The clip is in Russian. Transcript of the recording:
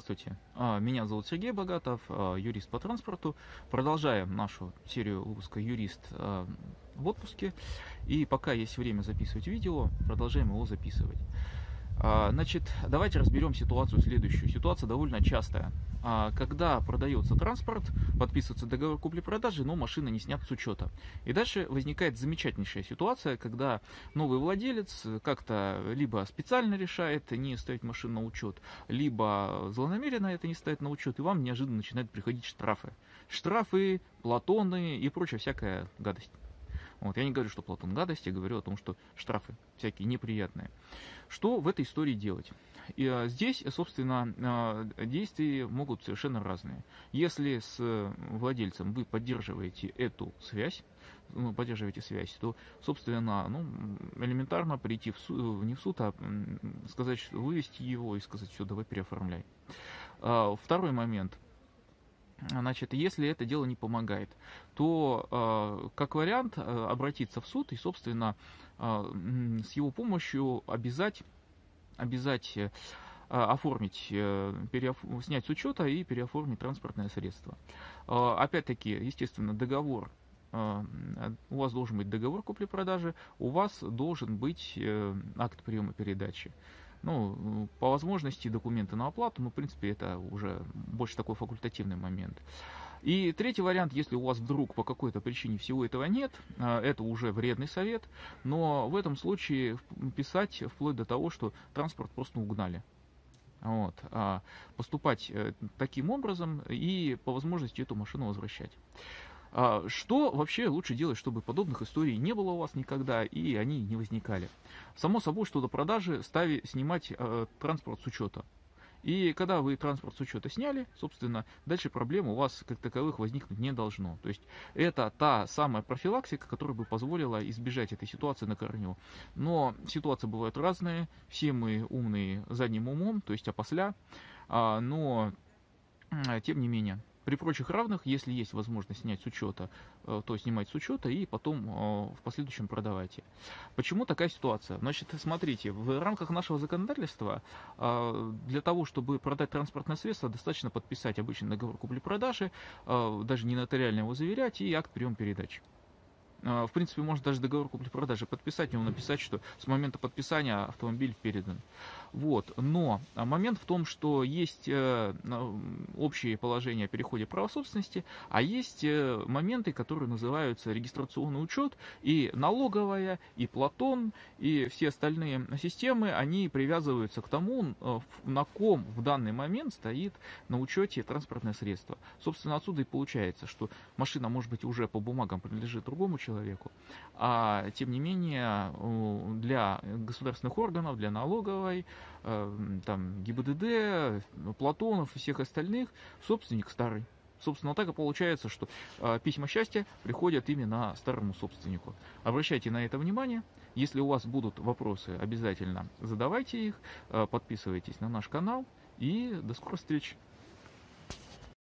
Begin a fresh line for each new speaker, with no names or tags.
Здравствуйте, А, меня зовут Сергей Богатов, а, юрист по транспорту. Продолжаем нашу серию выпуска «Юрист а, в отпуске». И пока есть время записывать видео, продолжаем его записывать. Значит, давайте разберем ситуацию следующую. Ситуация довольно частая. А, Когда продается транспорт, подписывается договор купли-продажи, но машина не снята с учета. И дальше возникает замечательнейшая ситуация, когда новый владелец как-то либо специально решает не ставить машину на учет, либо злонамеренно это не ставит на учет, и вам неожиданно начинают приходить штрафы. Штрафы, платоны и прочая всякая гадость. Вот, я не говорю, что Платон гадость, я говорю о том, что штрафы всякие неприятные. Что в этой истории делать? И а, здесь, собственно, а, действия могут совершенно разные. Если с владельцем вы поддерживаете эту связь, ну, поддерживаете связь, то, собственно, ну, элементарно прийти в суд, не в суд, а сказать, вывести его и сказать, все, давай переоформляй. А, второй момент – Значит, если это дело не помогает, то э, как вариант э, обратиться в суд и, собственно, э, с его помощью обязать, обязать оформить, переоф... снять с учета и переоформить транспортное средство. Опять-таки, естественно, договор у вас должен быть договор купли-продажи, у вас должен быть акт приема передачи ну, по возможности документы на оплату, ну, в принципе, это уже больше такой факультативный момент. И третий вариант, если у вас вдруг по какой-то причине всего этого нет, а, это уже вредный совет, но в этом случае писать вплоть до того, что транспорт просто угнали. Вот, а поступать э, таким образом и по возможности эту машину возвращать. А что вообще лучше делать, чтобы подобных историй не было у вас никогда и они не возникали? Само собой, что до продажи стави, снимать э, транспорт с учета. И когда вы транспорт с учета сняли, собственно, дальше проблем у вас как таковых возникнуть не должно. То есть это та самая профилактика, которая бы позволила избежать этой ситуации на корню. Но ситуации бывают разные, все мы умные задним умом, то есть опосля, а, но тем не менее при прочих равных, если есть возможность снять с учета, э, то снимать с учета и потом э, в последующем продавайте. Почему такая ситуация? Значит, смотрите, в рамках нашего законодательства э, для того, чтобы продать транспортное средство, достаточно подписать обычный договор купли-продажи, даже не нотариально его заверять и акт прием передачи. В принципе, можно даже договор купли-продажи подписать, него написать, что с момента подписания автомобиль передан. Вот. Но а, момент в том, что есть э, общие положения о переходе права собственности, а есть э, моменты, которые называются регистрационный учет, и налоговая, и Платон, и все остальные системы, они привязываются к тому, э, на ком в данный момент стоит на учете транспортное средство. Собственно, отсюда и получается, что машина, может быть, уже по бумагам принадлежит другому человеку, а тем не менее для государственных органов, для налоговой, Э, там, ГИБДД, Платонов и всех остальных, собственник старый. Собственно, так и получается, что э, письма счастья приходят именно старому собственнику. Обращайте на это внимание. Если у вас будут вопросы, обязательно задавайте их, э, подписывайтесь на наш канал и до скорых встреч.